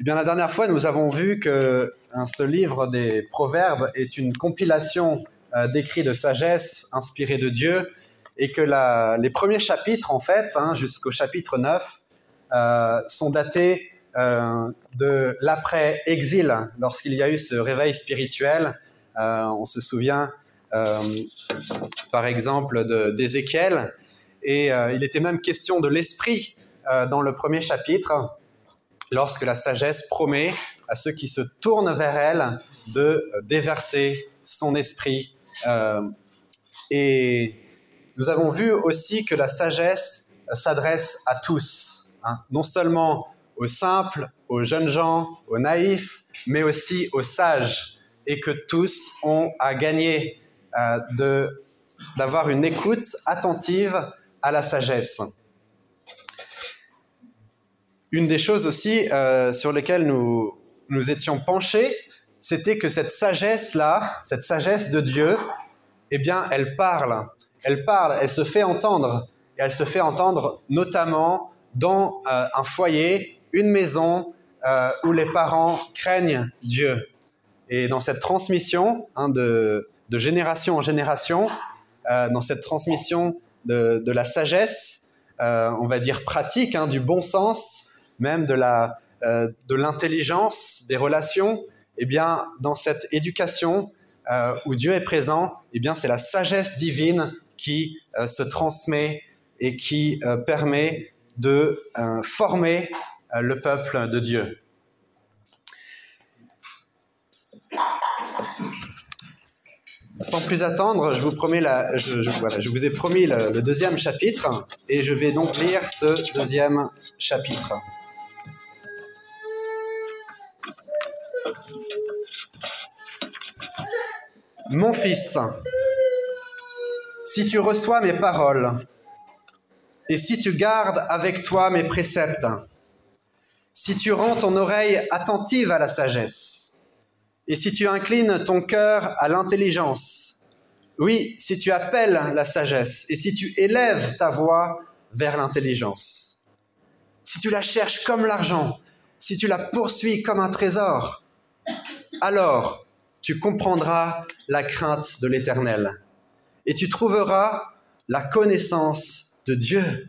Eh bien, la dernière fois, nous avons vu que ce livre des Proverbes est une compilation euh, d'écrits de sagesse inspirés de Dieu et que la, les premiers chapitres, en fait, hein, jusqu'au chapitre 9, euh, sont datés euh, de l'après-exil, lorsqu'il y a eu ce réveil spirituel. Euh, on se souvient, euh, par exemple, d'Ézéchiel, et il était même question de l'esprit dans le premier chapitre, lorsque la sagesse promet à ceux qui se tournent vers elle de déverser son esprit. Euh, et nous avons vu aussi que la sagesse s'adresse à tous, hein, non seulement aux simples, aux jeunes gens, aux naïfs, mais aussi aux sages, et que tous ont à gagner euh, de d'avoir une écoute attentive à la sagesse. Une des choses aussi euh, sur lesquelles nous nous étions penchés, c'était que cette sagesse-là, cette sagesse de Dieu, eh bien, elle parle. Elle parle, elle se fait entendre. Et elle se fait entendre notamment dans euh, un foyer, une maison euh, où les parents craignent Dieu. Et dans cette transmission hein, de, de, génération en génération, euh, dans cette transmission de, de la sagesse, euh, on va dire pratique, hein, du bon sens, même de la euh, l'intelligence, des relations, eh bien, dans cette éducation euh, où Dieu est présent, eh bien, c'est la sagesse divine qui euh, se transmet et qui permet de former le peuple de Dieu. Sans plus attendre, je vous, promets la, voilà, je vous ai promis le deuxième chapitre et je vais donc lire ce deuxième chapitre. Mon fils, si tu reçois mes paroles et si tu gardes avec toi mes préceptes, si tu rends ton oreille attentive à la sagesse et si tu inclines ton cœur à l'intelligence, oui, si tu appelles la sagesse et si tu élèves ta voix vers l'intelligence, si tu la cherches comme l'argent, si tu la poursuis comme un trésor, alors tu comprendras la crainte de l'Éternel et tu trouveras la connaissance de Dieu.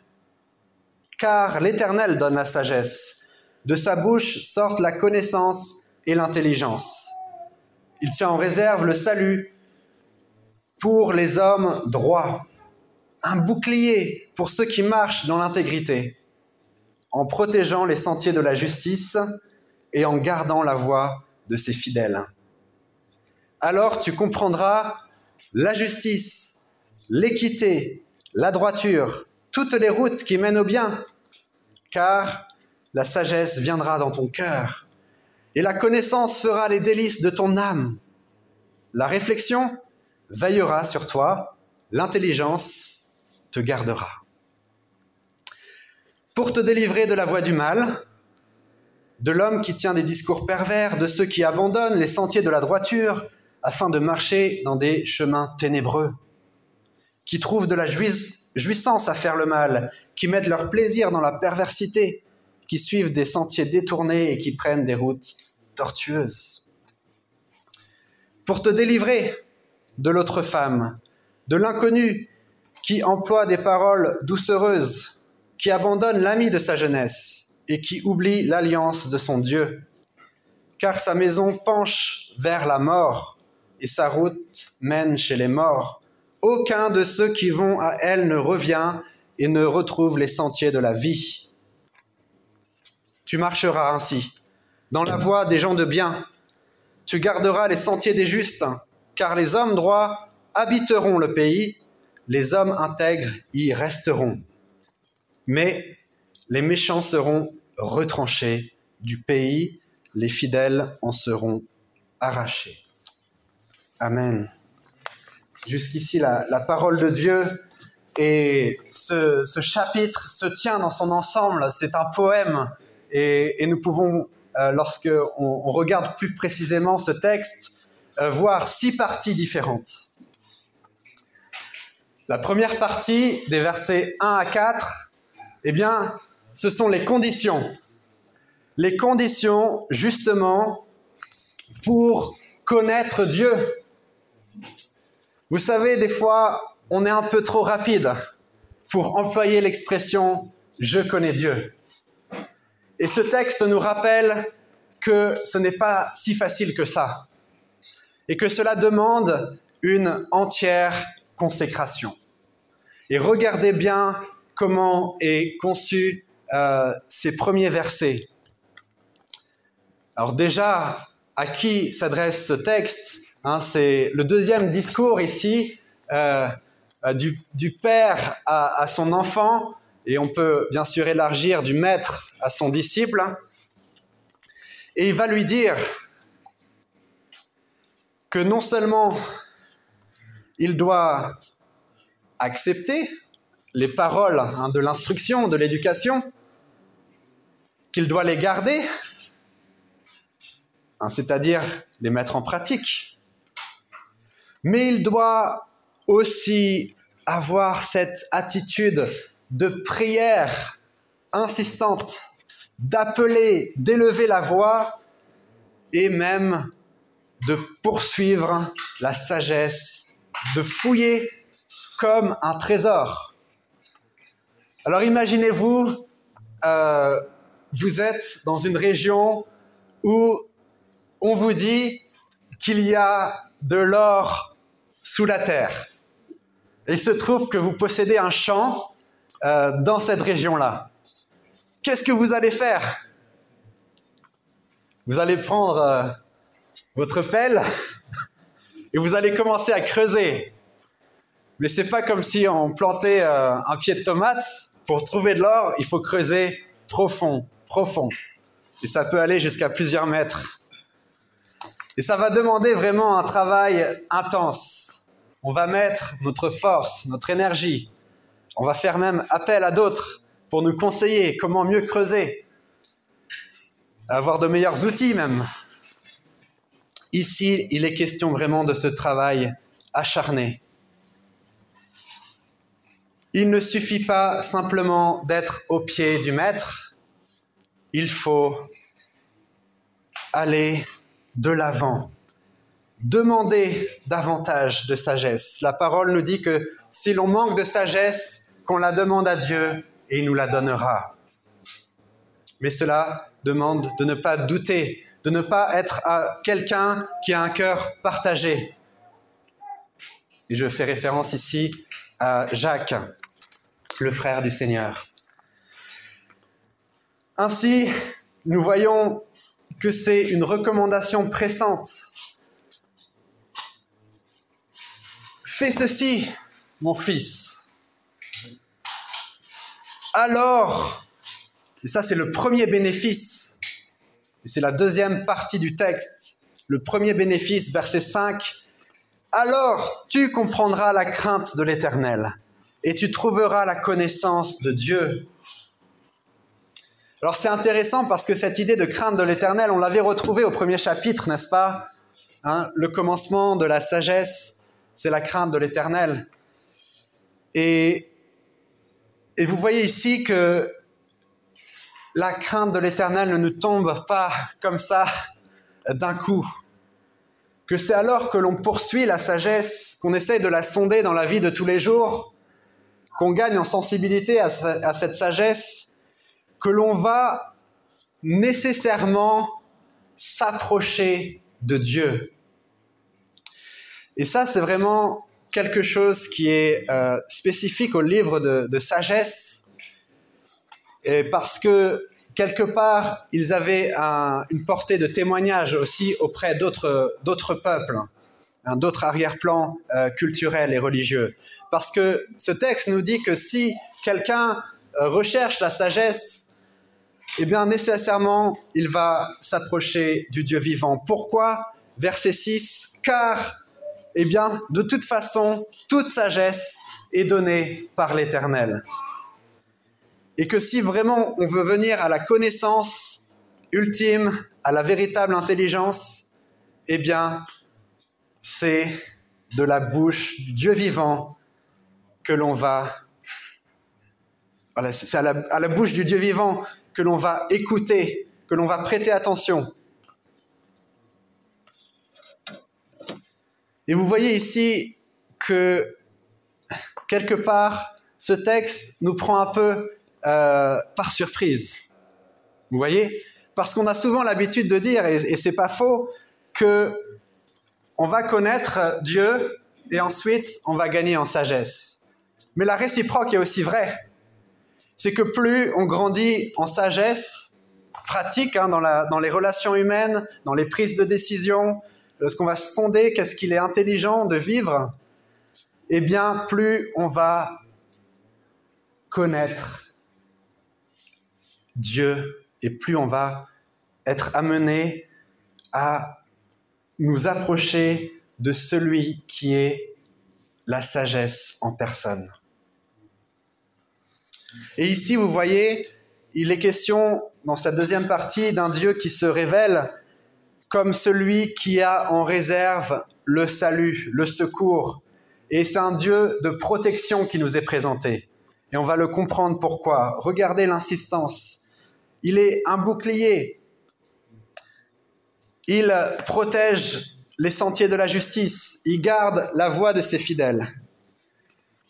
Car l'Éternel donne la sagesse, de sa bouche sortent la connaissance et l'intelligence. Il tient en réserve le salut pour les hommes droits, un bouclier pour ceux qui marchent dans l'intégrité, en protégeant les sentiers de la justice et en gardant la voie de ses fidèles alors tu comprendras la justice, l'équité, la droiture, toutes les routes qui mènent au bien, car la sagesse viendra dans ton cœur, et la connaissance fera les délices de ton âme. La réflexion veillera sur toi, l'intelligence te gardera. Pour te délivrer de la voie du mal, de l'homme qui tient des discours pervers, de ceux qui abandonnent les sentiers de la droiture, afin de marcher dans des chemins ténébreux, qui trouvent de la jouissance à faire le mal, qui mettent leur plaisir dans la perversité, qui suivent des sentiers détournés et qui prennent des routes tortueuses. Pour te délivrer de l'autre femme, de l'inconnu qui emploie des paroles doucereuses, qui abandonne l'ami de sa jeunesse et qui oublie l'alliance de son Dieu, car sa maison penche vers la mort et sa route mène chez les morts. Aucun de ceux qui vont à elle ne revient et ne retrouve les sentiers de la vie. Tu marcheras ainsi, dans la voie des gens de bien. Tu garderas les sentiers des justes, car les hommes droits habiteront le pays, les hommes intègres y resteront. Mais les méchants seront retranchés du pays, les fidèles en seront arrachés. Amen. Jusqu'ici, la, parole de Dieu et ce, chapitre se tient dans son ensemble. C'est un poème et, nous pouvons, euh, lorsque on, on, regarde plus précisément ce texte, euh, voir six parties différentes. La première partie, des versets 1 à 4, eh bien, ce sont les conditions. les conditions justement pour connaître Dieu. Vous savez, des fois, on est un peu trop rapide pour employer l'expression je connais Dieu. Et ce texte nous rappelle que ce n'est pas si facile que ça et que cela demande une entière consécration. Et regardez bien comment est conçu euh, ces premiers versets. Alors déjà, à qui s'adresse ce texte hein, C'est le deuxième discours ici euh, euh, du, père à, son enfant, et on peut bien sûr élargir du maître à son disciple. Et il va lui dire que non seulement il doit accepter les paroles hein, de l'instruction, de l'éducation, qu'il doit les garder, hein, c'est-à-dire les mettre en pratique, mais il doit aussi avoir cette attitude de prière insistante, d'appeler, d'élever la voix et même de poursuivre la sagesse, de fouiller comme un trésor. Alors imaginez-vous, euh, vous êtes dans une région où on vous dit qu'il y a de l'or sous la terre. il se trouve que vous possédez un champ euh, dans cette région-là. Qu'est-ce que vous allez faire? Vous allez prendre euh, votre pelle et vous allez commencer à creuser. Mais c'est pas comme si on plantait euh, un pied de tomate. Pour trouver de l'or, il faut creuser profond, profond. Et ça peut aller jusqu'à plusieurs mètres. Et ça va demander vraiment un travail intense. On va mettre notre force, notre énergie. On va faire même appel à d'autres pour nous conseiller comment mieux creuser. Avoir de meilleurs outils même. Ici, il est question vraiment de ce travail acharné. Il ne suffit pas simplement d'être au pied du maître, il faut aller de l'avant, demander davantage de sagesse. La parole nous dit que si l'on manque de sagesse, qu'on la demande à Dieu et il nous la donnera. Mais cela demande de ne pas douter, de ne pas être quelqu'un qui a un cœur partagé. Et je fais référence ici à Jacques, le frère du Seigneur. Ainsi, nous voyons que c'est une recommandation pressante. Fais ceci, mon fils. Alors, et ça c'est le premier bénéfice, et c'est la deuxième partie du texte, le premier bénéfice, verset 5, alors tu comprendras la crainte de l'Éternel et tu trouveras la connaissance de Dieu. Alors c'est intéressant parce que cette idée de crainte de l'Éternel, on l'avait retrouvée au premier chapitre, n'est-ce pas? Hein, Le commencement de la sagesse, c'est la crainte de l'Éternel. Et, vous voyez ici que la crainte de l'Éternel ne nous tombe pas comme ça d'un coup. Que c'est alors que l'on poursuit la sagesse, qu'on essaye de la sonder dans la vie de tous les jours, qu'on gagne en sensibilité à cette sagesse, que l'on va nécessairement s'approcher de Dieu. Et ça, c'est vraiment quelque chose qui est euh, spécifique au livre de, sagesse, et parce que quelque part, ils avaient une portée de témoignage aussi auprès d'autres, peuples, hein, d'autres arrière-plans euh, culturels et religieux. Parce que ce texte nous dit que si quelqu'un euh, recherche la sagesse eh bien nécessairement, il va s'approcher du Dieu vivant. Pourquoi? Verset 6, car, eh bien, de toute façon, toute sagesse est donnée par l'Éternel. Et que si vraiment on veut venir à la connaissance ultime, à la véritable intelligence, eh bien, c'est de la bouche du Dieu vivant que l'on va... Voilà, c'est à la bouche du Dieu vivant que l'on va écouter, que l'on va prêter attention. Et vous voyez ici que quelque part, ce texte nous prend un peu euh, par surprise. Vous voyez? Parce qu'on a souvent l'habitude de dire, et, et c'est pas faux, que on va connaître Dieu et ensuite on va gagner en sagesse. Mais la réciproque est aussi vraie. C'est que plus on grandit en sagesse pratique hein, dans, dans les relations humaines, dans les prises de décision, lorsqu'on va sonder qu'est-ce qu'il est intelligent de vivre, eh bien plus on va connaître Dieu et plus on va être amené à nous approcher de celui qui est la sagesse en personne. Et ici, vous voyez, il est question dans sa deuxième partie d'un Dieu qui se révèle comme celui qui a en réserve le salut, le secours. Et c'est un Dieu de protection qui nous est présenté. Et on va le comprendre pourquoi. Regardez l'insistance. Il est un bouclier. Il protège les sentiers de la justice, il garde la voie de ses fidèles.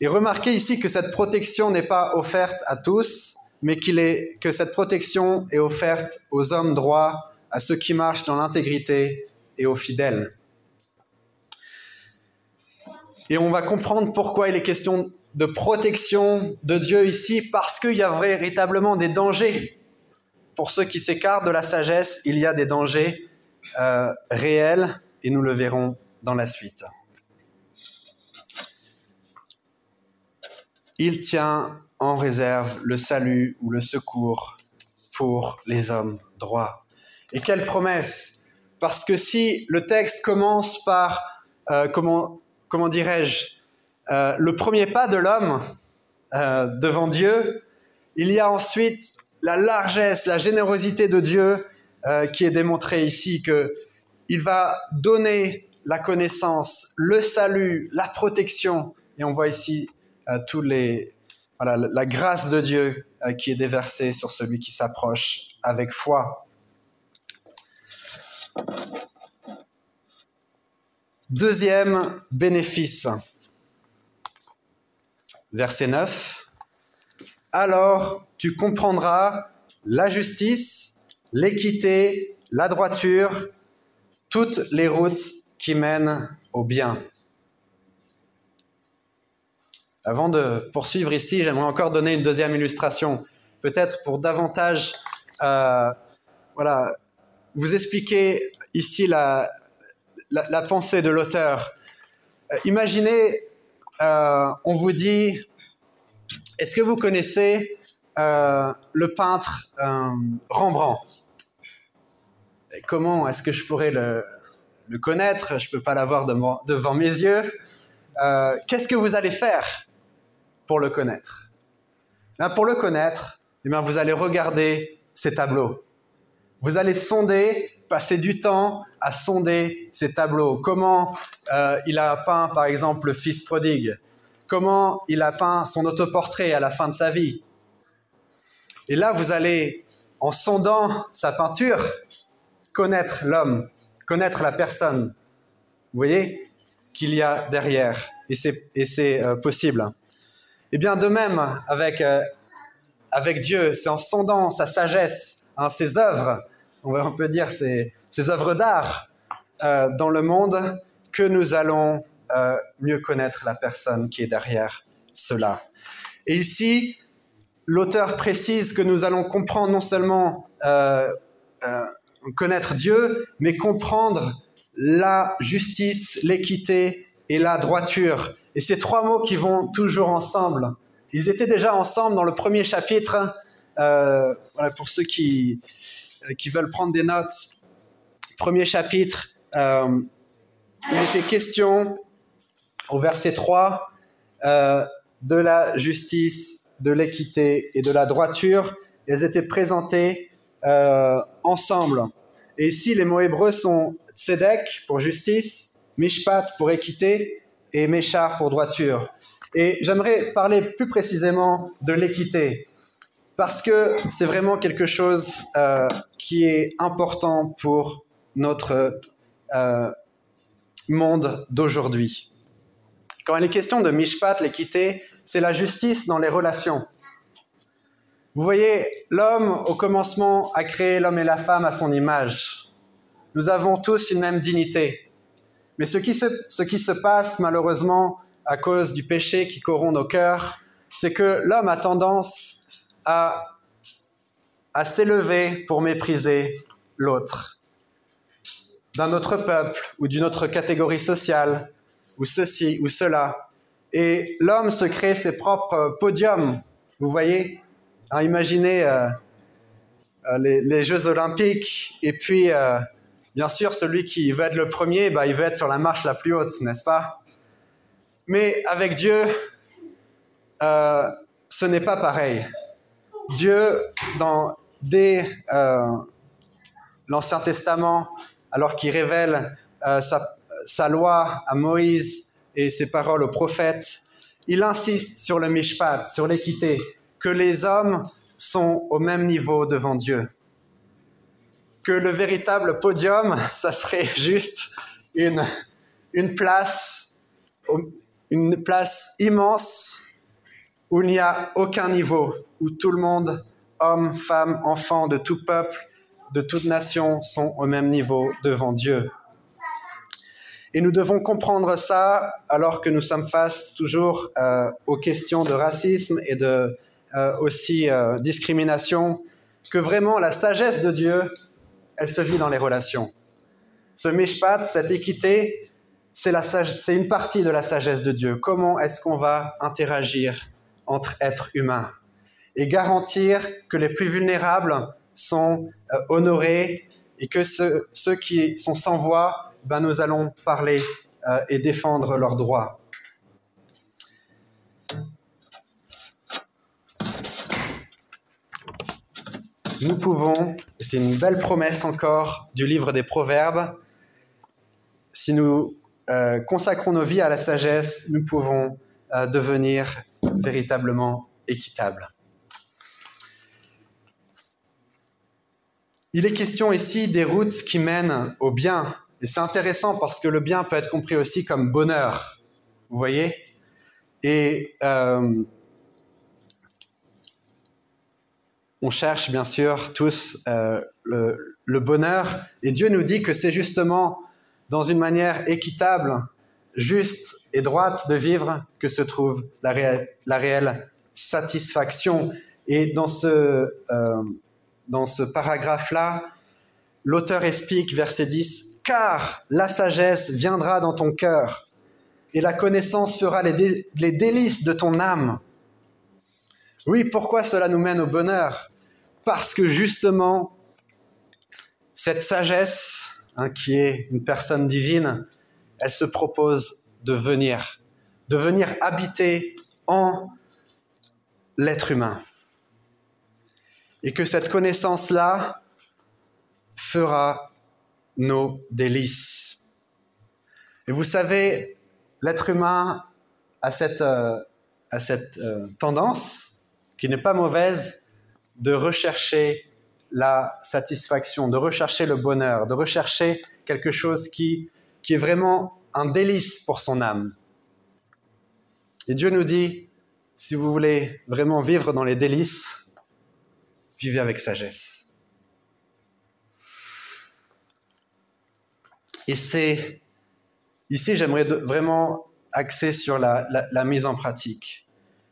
Et remarquez ici que cette protection n'est pas offerte à tous, mais qu'il est, que cette protection est offerte aux hommes droits, à ceux qui marchent dans l'intégrité et aux fidèles. Et on va comprendre pourquoi il est question de protection de Dieu ici, parce qu'il y a véritablement des dangers. Pour ceux qui s'écartent de la sagesse, il y a des dangers euh, réels et nous le verrons dans la suite. Il tient en réserve le salut ou le secours pour les hommes droits. Et quelle promesse Parce que si le texte commence par, euh, comment, comment dirais-je, euh, le premier pas de l'homme euh, devant Dieu, il y a ensuite la largesse, la générosité de Dieu qui est démontrée ici, que il va donner la connaissance, le salut, la protection. Et on voit ici tous les, la grâce de Dieu euh, qui est déversée sur celui qui s'approche avec foi. Deuxième bénéfice, verset 9. Alors tu comprendras la justice, l'équité, la droiture, toutes les routes qui mènent au bien. Avant de poursuivre ici, j'aimerais encore donner une deuxième illustration, peut-être pour davantage euh, voilà, vous expliquer ici la, la, pensée de l'auteur. Euh, imaginez, euh, on vous dit, est-ce que vous connaissez le peintre Rembrandt? Comment est-ce que je pourrais le, connaître? Je ne peux pas l'avoir devant, mes yeux. Qu'est-ce que vous allez faire? Pour le connaître ben, Pour le connaître, eh bien, vous allez regarder ses tableaux. Vous allez sonder, passer du temps à sonder ses tableaux. Comment euh, il a peint, par exemple, le fils prodigue? Comment il a peint son autoportrait à la fin de sa vie? Et là, vous allez, en sondant sa peinture, connaître l'homme, connaître la personne. Vous voyez qu'il y a derrière, et c'est euh, possible. Et bien de même avec, euh, avec Dieu, c'est en sondant sa sagesse, hein, ses œuvres, on peut dire ses, œuvres d'art euh, dans le monde, que nous allons mieux connaître la personne qui est derrière cela. Et ici, l'auteur précise que nous allons comprendre non seulement connaître Dieu, mais comprendre la justice, l'équité et la droiture. Et ces trois mots qui vont toujours ensemble. Ils étaient déjà ensemble dans le premier chapitre. Euh, voilà, pour ceux qui, euh, qui veulent prendre des notes, premier chapitre, euh, il était question au verset 3 de la justice, de l'équité et de la droiture. Elles étaient présentées ensemble. Et ici, les mots hébreux sont tzedek pour justice, mishpat pour équité et meshar pour droiture. Et j'aimerais parler plus précisément de l'équité. parce que c'est vraiment quelque chose euh, qui est important pour notre euh, monde d'aujourd'hui. Quand il est question de mishpat, l'équité, c'est la justice dans les relations. Vous voyez, l'homme, au commencement, a créé l'homme et la femme à son image. Nous avons tous une même dignité. Mais ce qui se, ce qui se passe, malheureusement, à cause du péché qui corrompt nos cœurs, c'est que l'homme a tendance à, à s'élever pour mépriser l'autre d'un autre peuple ou d'une autre catégorie sociale ou ceci ou cela. Et l'homme se crée ses propres podiums, vous voyez? Hein, Imaginez euh, euh, les, Jeux olympiques et puis, euh, bien sûr, celui qui veut être le premier, bah, il veut être sur la marche la plus haute, n'est-ce pas? Mais avec Dieu, ce n'est pas pareil. Dieu, dans, dès l'Ancien Testament, alors qu'il révèle euh, sa, loi à Moïse et ses paroles aux prophètes, il insiste sur le mishpat, sur l'équité, que les hommes sont au même niveau devant Dieu. Que le véritable podium, ça serait juste une, une place, une place immense où il n'y a aucun niveau, où tout le monde, hommes, femmes, enfants de tout peuple, de toute nation sont au même niveau devant Dieu. Et nous devons comprendre ça alors que nous sommes face toujours euh, aux questions de racisme et de euh, aussi euh, discrimination, que vraiment la sagesse de Dieu, elle se vit dans les relations. Ce mishpat, cette équité, c'est une partie de la sagesse de Dieu. Comment est-ce qu'on va interagir entre êtres humains et garantir que les plus vulnérables sont euh, honorés et que ceux, qui sont sans voix, ben nous allons parler euh, et défendre leurs droits? Nous pouvons, c'est une belle promesse encore du livre des Proverbes, si nous euh, consacrons nos vies à la sagesse, nous pouvons devenir véritablement équitables. Il est question ici des routes qui mènent au bien. Et c'est intéressant parce que le bien peut être compris aussi comme bonheur. Vous voyez? Et euh, on cherche bien sûr tous euh, le, bonheur. Et Dieu nous dit que c'est justement dans une manière équitable, juste et droite de vivre que se trouve la, réelle, satisfaction. Et dans ce... Euh, dans ce paragraphe-là, l'auteur explique, verset 10, Car la sagesse viendra dans ton cœur, et la connaissance fera les, délices de ton âme. Oui, pourquoi cela nous mène au bonheur? Parce que justement, cette sagesse, hein, qui est une personne divine, elle se propose de venir, de venir habiter en l'être humain et que cette connaissance-là fera nos délices. Et vous savez, l'être humain a cette, euh, euh, tendance, qui n'est pas mauvaise, de rechercher la satisfaction, de rechercher le bonheur, de rechercher quelque chose qui, qui est vraiment un délice pour son âme. Et Dieu nous dit, si vous voulez vraiment vivre dans les délices, vivez avec sagesse. Et c'est ici, j'aimerais vraiment axer sur la, mise en pratique.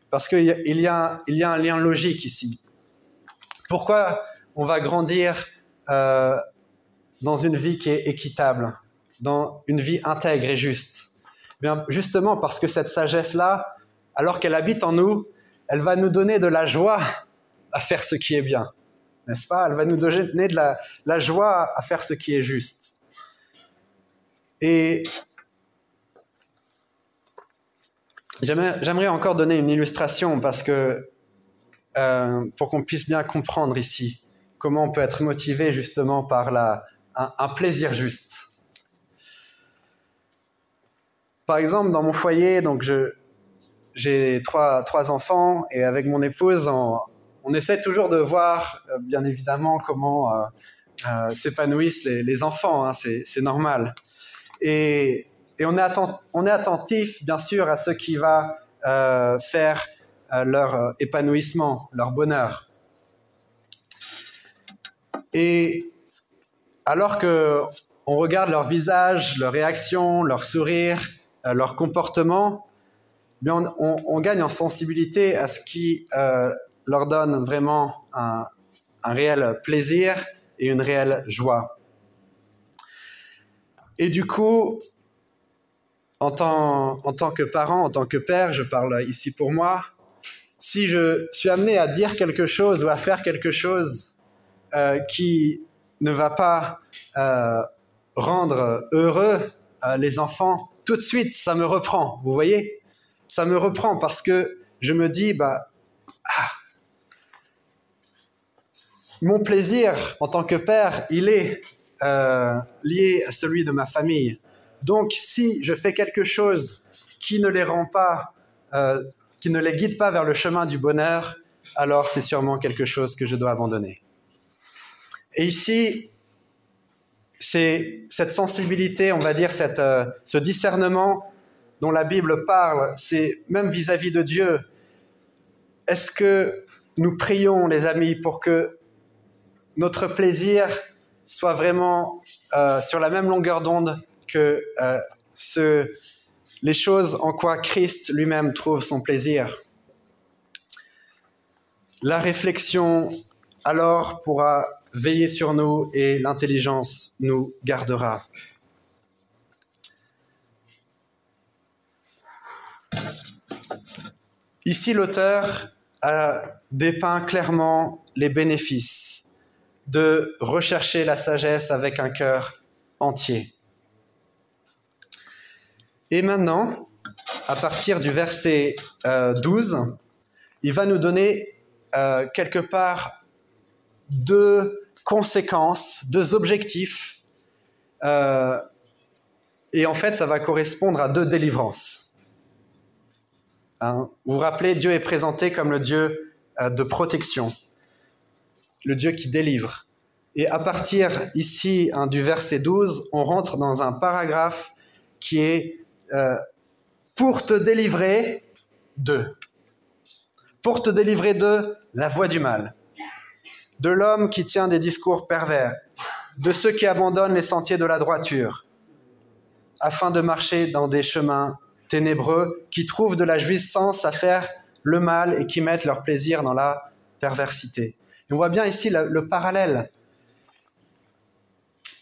Parce qu'il y, y a un lien logique ici. Pourquoi on va grandir euh, dans une vie qui est équitable, dans une vie intègre et juste? Bien, Justement parce que cette sagesse-là, alors qu'elle habite en nous, elle va nous donner de la joie à faire ce qui est bien, n'est-ce pas? Elle va nous donner de la, joie à faire ce qui est juste. Et j'aimerais encore donner une illustration parce que euh, pour qu'on puisse bien comprendre ici comment on peut être motivé justement par un, plaisir juste. Par exemple, dans mon foyer, donc j'ai trois, enfants et avec mon épouse, on, essaie toujours de voir, bien évidemment, comment s'épanouissent les, enfants, hein, c'est normal. Et, on, est attentif, bien sûr, à ce qui va faire leur épanouissement, leur bonheur. Et alors que on regarde leur visage, leurs réactions, leur sourire, euh, leur comportement, on, on, gagne en sensibilité à ce qui euh, leur donne vraiment un, réel plaisir et une réelle joie. Et du coup, en tant, en tant que parent, en tant que père, je parle ici pour moi, si je suis amené à dire quelque chose ou à faire quelque chose euh, qui ne va pas euh, rendre heureux euh, les enfants, tout de suite, ça me reprend. Vous voyez? Ça me reprend parce que je me dis, bah, ah, mon plaisir en tant que père, il est lié à celui de ma famille. Donc, si je fais quelque chose qui ne les rend pas, qui ne les guide pas vers le chemin du bonheur, alors c'est sûrement quelque chose que je dois abandonner. Et ici, c'est cette sensibilité, on va dire, cette, euh, ce discernement dont la Bible parle, c'est même vis-à-vis de Dieu. Est-ce que nous prions, les amis, pour que notre plaisir soit vraiment euh, sur la même longueur d'onde que euh, ce, les choses en quoi Christ lui-même trouve son plaisir La réflexion alors pourra veiller sur nous et l'intelligence nous gardera. Ici, l'auteur a dépeint clairement les bénéfices de rechercher la sagesse avec un cœur entier. Et maintenant, à partir du verset 12, euh, il va nous donner euh, quelque part deux conséquences, deux objectifs. Euh, et en fait, ça va correspondre à deux délivrances. Hein, vous vous rappelez, Dieu est présenté comme le Dieu de protection, le Dieu qui délivre. Et à partir ici hein, du verset 12, on rentre dans un paragraphe qui est euh, pour te délivrer de. Pour te délivrer de la voie du mal de l'homme qui tient des discours pervers, de ceux qui abandonnent les sentiers de la droiture, afin de marcher dans des chemins ténébreux, qui trouvent de la jouissance à faire le mal et qui mettent leur plaisir dans la perversité. on voit bien ici le, parallèle.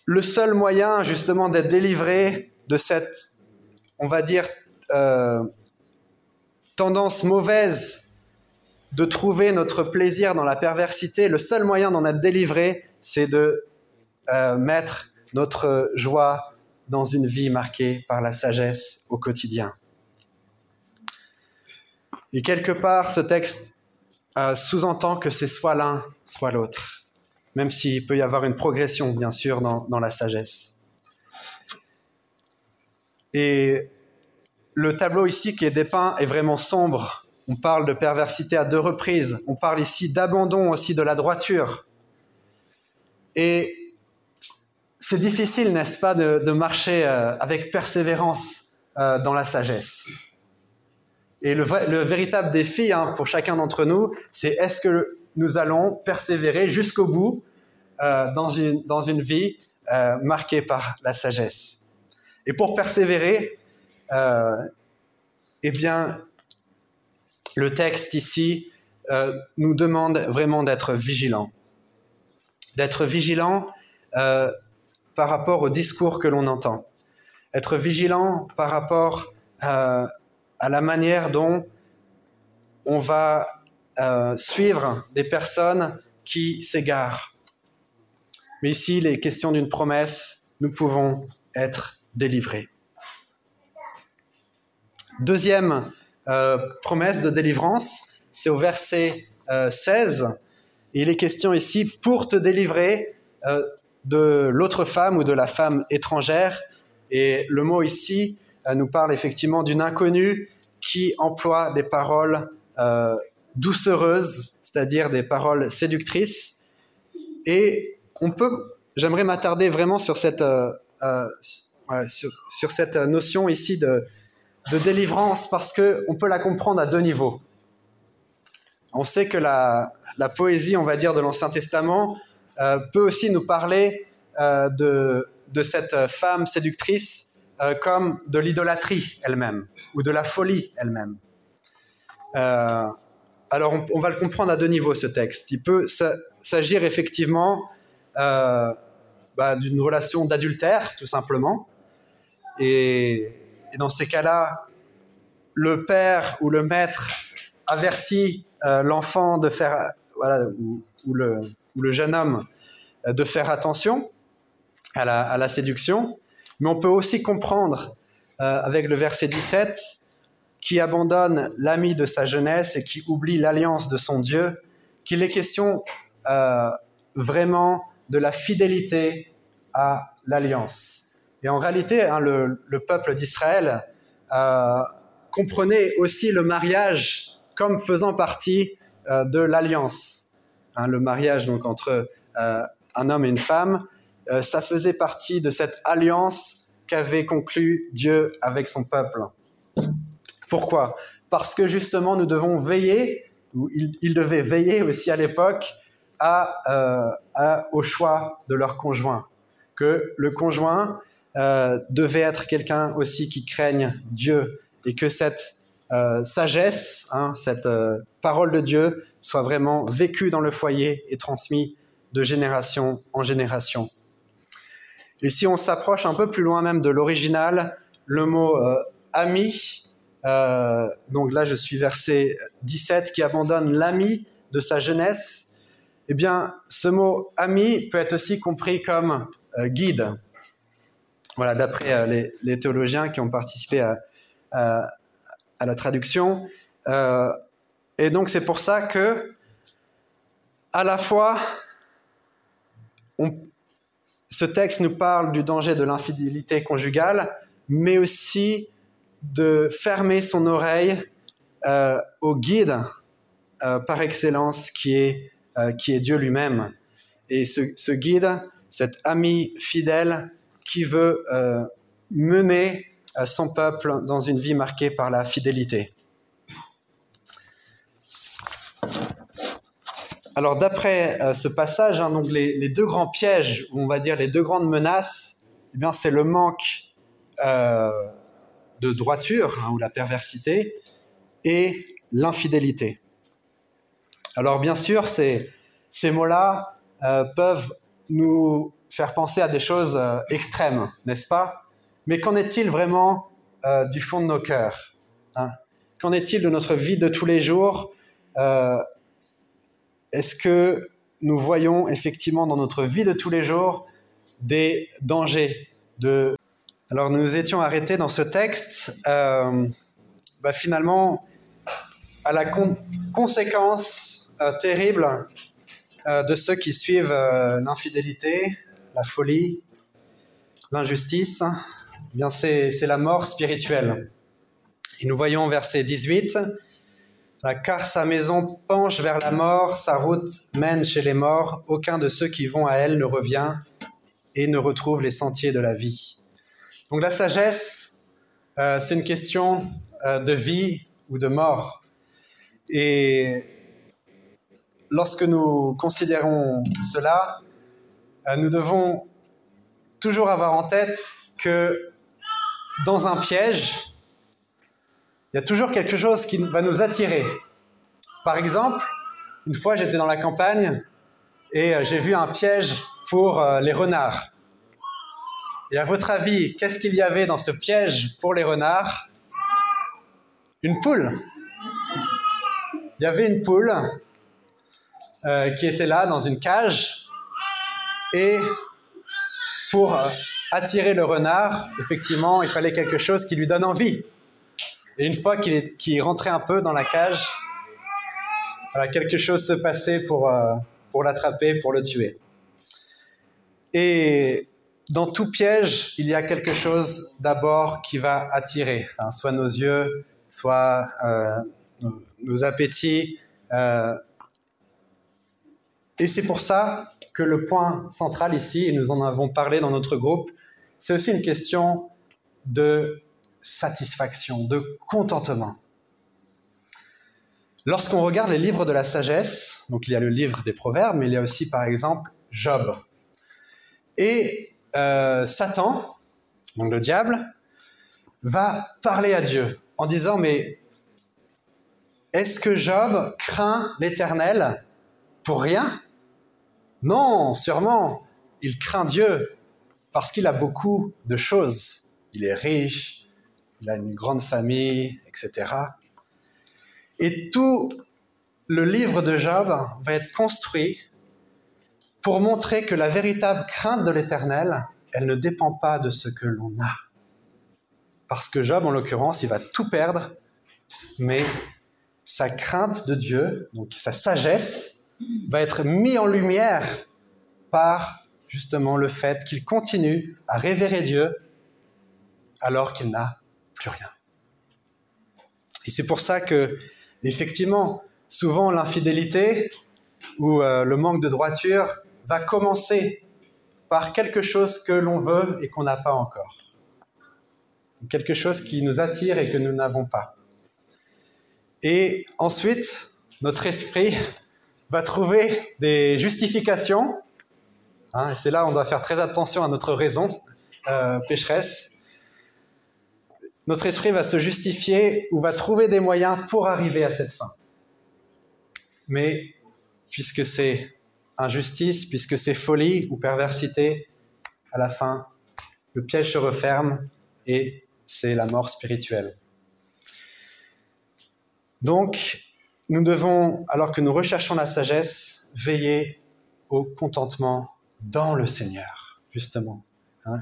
Le seul moyen justement d'être délivré de cette, on va dire, euh, tendance mauvaise de trouver notre plaisir dans la perversité, le seul moyen d'en être délivré, c'est de euh, mettre notre joie dans une vie marquée par la sagesse au quotidien. Et quelque part, ce texte euh, sous-entend que c'est soit l'un, soit l'autre, même s'il peut y avoir une progression, bien sûr, dans, dans la sagesse. Et le tableau ici qui est dépeint est vraiment sombre on parle de perversité à deux reprises. On parle ici d'abandon aussi de la droiture. Et c'est difficile, n'est-ce pas, de, marcher euh, avec persévérance euh, dans la sagesse. Et le, véritable défi hein, pour chacun d'entre nous, c'est est-ce que nous allons persévérer jusqu'au bout euh, dans, une, dans une vie marquée par la sagesse. Et pour persévérer, eh bien, le texte ici euh, nous demande vraiment d'être vigilants. D'être vigilants euh, par rapport au discours que l'on entend. Être vigilant par rapport euh, à la manière dont on va suivre des personnes qui s'égarent. Mais ici, il est question d'une promesse, nous pouvons être délivrés. Deuxième euh, promesse de délivrance, c'est au verset 16. Euh, il est question ici pour te délivrer euh, de l'autre femme ou de la femme étrangère. Et le mot ici nous parle effectivement d'une inconnue qui emploie des paroles doucereuses, c'est-à-dire des paroles séductrices. Et on peut, j'aimerais m'attarder vraiment sur cette, euh, euh, sur, cette notion ici de, délivrance parce qu'on peut la comprendre à deux niveaux. On sait que la, poésie, on va dire, de l'Ancien Testament euh, peut aussi nous parler de, de cette femme séductrice comme de l'idolâtrie elle-même ou de la folie elle-même. Euh, alors on, va le comprendre à deux niveaux ce texte. Il peut s'agir effectivement euh, bah, d'une relation d'adultère, tout simplement. Et, dans ces cas-là, le père ou le maître avertit euh, l'enfant de faire, voilà, ou, le, jeune homme de faire attention à la, séduction. Mais on peut aussi comprendre avec le verset 17 qui abandonne l'ami de sa jeunesse et qui oublie l'alliance de son Dieu, qu'il est question euh, vraiment de la fidélité à l'alliance. Et en réalité, hein, le, peuple d'Israël euh, comprenait aussi le mariage comme faisant partie euh, de l'alliance. Hein, le mariage donc entre un homme et une femme, ça faisait partie de cette alliance qu'avait conclue Dieu avec son peuple. Pourquoi? Parce que justement, nous devons veiller, ou ils, devaient veiller aussi à l'époque, euh, au choix de leur conjoint. Que le conjoint euh, devait être quelqu'un aussi qui craigne Dieu et que cette euh, sagesse, hein, cette parole de Dieu soit vraiment vécue dans le foyer et transmise de génération en génération. Et si on s'approche un peu plus loin même de l'original, le mot ami euh, donc là, je suis verset 17, qui abandonne l'ami de sa jeunesse. Eh bien, ce mot ami peut être aussi compris comme euh, guide. Voilà, d'après euh, les, théologiens qui ont participé à, la traduction. et donc, c'est pour ça que, à la fois, ce texte nous parle du danger de l'infidélité conjugale, mais aussi de fermer son oreille euh, au guide euh, par excellence qui est, euh, qui est Dieu lui-même. Et ce, guide, cet ami fidèle qui veut mener son peuple dans une vie marquée par la fidélité. Alors d'après ce passage, hein, donc les, deux grands pièges, ou on va dire les deux grandes menaces, eh bien c'est le manque de droiture hein, ou la perversité et l'infidélité. Alors bien sûr, ces, ces mots-là euh, peuvent nous faire penser à des choses euh, extrêmes, n'est-ce pas? Mais qu'en est-il vraiment euh, du fond de nos cœurs hein? Qu'en est-il de notre vie de tous les jours Est-ce que nous voyons effectivement dans notre vie de tous les jours des dangers de? Alors nous nous étions arrêtés dans ce texte, euh, bah, finalement, à la conséquence euh, terrible euh, de ceux qui suivent l'infidélité, la folie, l'injustice, eh c'est la mort spirituelle. Et nous voyons verset 18, car sa maison penche vers la mort, sa route mène chez les morts, aucun de ceux qui vont à elle ne revient et ne retrouve les sentiers de la vie. Donc la sagesse, euh, c'est une question euh, de vie ou de mort. Et lorsque nous considérons cela, nous devons toujours avoir en tête que dans un piège, il y a toujours quelque chose qui va nous attirer. Par exemple, une fois j'étais dans la campagne et j'ai vu un piège pour les renards. Et à votre avis, qu'est-ce qu'il y avait dans ce piège pour les renards? Une poule. Il y avait une poule euh, qui était là dans une cage et pour euh, attirer le renard, effectivement, il fallait quelque chose qui lui donne envie. Et une fois qu'il rentrait un peu dans la cage, quelque chose se passait pour, euh, pour l'attraper, pour le tuer. Et dans tout piège, il y a quelque chose d'abord qui va attirer, hein, soit nos yeux, soit euh, nos, appétits, et c'est pour ça le point central ici, et nous en avons parlé dans notre groupe, c'est aussi une question de satisfaction, de contentement. Lorsqu'on regarde les livres de la sagesse, donc il y a le livre des proverbes, mais il y a aussi par exemple Job. Et euh, Satan, donc le diable, va parler à Dieu en disant, mais est-ce que Job craint l'Éternel pour rien? Non, sûrement, il craint Dieu parce qu'il a beaucoup de choses. Il est riche, il a une grande famille, etc. Et tout le livre de Job va être construit pour montrer que la véritable crainte de l'Éternel, elle ne dépend pas de ce que l'on a. Parce que Job, en l'occurrence, il va tout perdre, mais sa crainte de Dieu, donc sa sagesse, va être mise en lumière par justement le fait qu'il continue à révérer Dieu alors qu'il n'a plus rien. Et c'est pour ça que, effectivement, souvent l'infidélité ou euh, le manque de droiture va commencer par quelque chose que l'on veut et qu'on n'a pas encore. Quelque chose qui nous attire et que nous n'avons pas. Et ensuite, notre esprit va trouver des justifications. Hein, c'est là où on doit faire très attention à notre raison euh, pécheresse. Notre esprit va se justifier ou va trouver des moyens pour arriver à cette fin. Mais puisque c'est injustice, puisque c'est folie ou perversité, à la fin, le piège se referme et c'est la mort spirituelle. Donc, nous devons, alors que nous recherchons la sagesse, veiller au contentement dans le Seigneur, justement. Hein.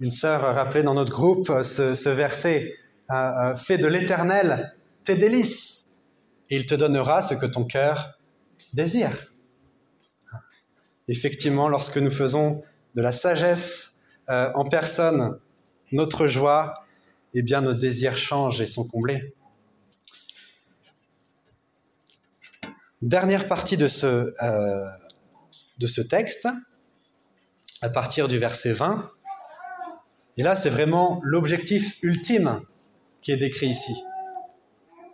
une sœur rappelait dans notre groupe ce, verset euh, euh, Fais de l'Éternel tes délices, et il te donnera ce que ton cœur désire. Effectivement, lorsque nous faisons de la sagesse euh, en personne notre joie, eh bien nos désirs changent et sont comblés. Dernière partie de ce, euh, de ce texte, à partir du verset 20. Et là, c'est vraiment l'objectif ultime qui est décrit ici.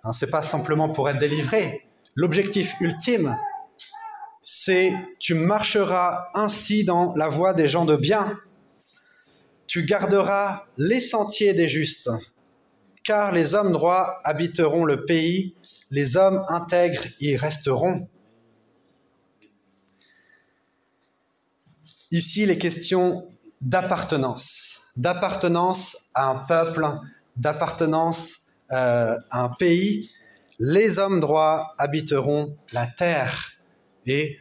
Hein, Ce n'est pas simplement pour être délivré. L'objectif ultime, c'est tu marcheras ainsi dans la voie des gens de bien. Tu garderas les sentiers des justes, car les hommes droits habiteront le pays les hommes intègres y resteront. Ici, les questions d'appartenance, d'appartenance à un peuple, d'appartenance euh, à un pays. Les hommes droits habiteront la terre et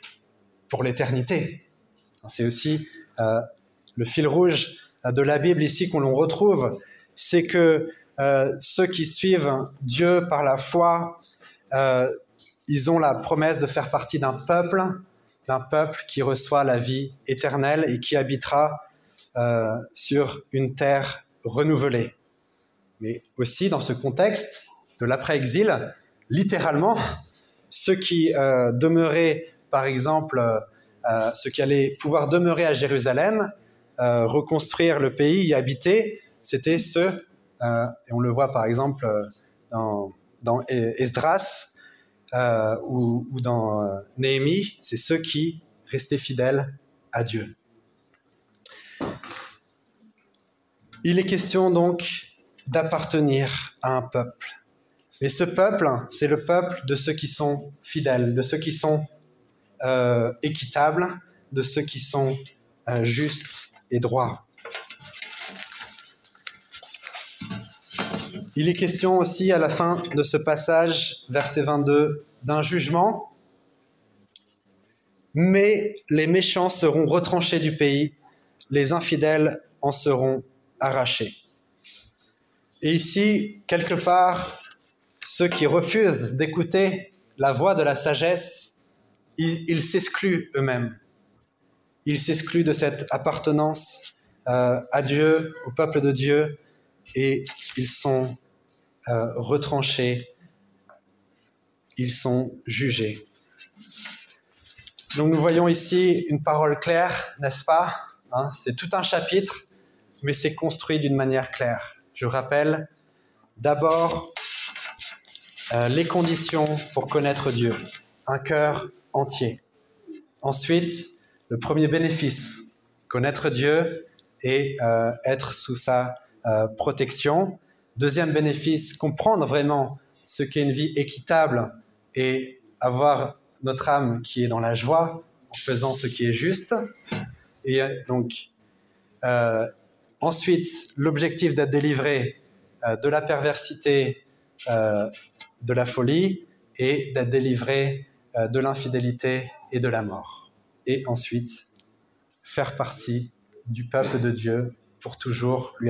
pour l'éternité. C'est aussi euh, le fil rouge de la Bible ici qu'on l'on retrouve, c'est que euh, ceux qui suivent Dieu par la foi ils ont la promesse de faire partie d'un peuple, d'un peuple qui reçoit la vie éternelle et qui habitera euh, sur une terre renouvelée. Mais aussi dans ce contexte de l'après-exil, littéralement, ceux qui euh, demeuraient, par exemple, ceux qui allaient pouvoir demeurer à Jérusalem, reconstruire le pays, y habiter, c'était ceux, et on le voit par exemple dans dans Esdras euh, ou, dans euh, Néhémie, c'est ceux qui restaient fidèles à Dieu. Il est question donc d'appartenir à un peuple. Et ce peuple, c'est le peuple de ceux qui sont fidèles, de ceux qui sont euh, équitables, de ceux qui sont justes et droits. Il est question aussi à la fin de ce passage, verset 22, d'un jugement. Mais les méchants seront retranchés du pays, les infidèles en seront arrachés. Et ici, quelque part, ceux qui refusent d'écouter la voix de la sagesse, ils s'excluent eux-mêmes. Ils s'excluent de cette appartenance euh, à Dieu, au peuple de Dieu, et ils sont euh, retranchés ils sont jugés. Donc nous voyons ici une parole claire, n'est-ce pas? Hein, C'est tout un chapitre, mais c'est construit d'une manière claire. Je rappelle d'abord euh, les conditions pour connaître Dieu, un cœur entier. Ensuite, le premier bénéfice, connaître Dieu et euh, être sous sa euh, protection. Deuxième bénéfice, comprendre vraiment ce qu'est une vie équitable et avoir notre âme qui est dans la joie en faisant ce qui est juste. Et euh, donc, euh, ensuite, l'objectif d'être délivré de la perversité, de la folie, et d'être délivré de l'infidélité et de la mort. Et ensuite, faire partie du peuple de Dieu pour toujours lui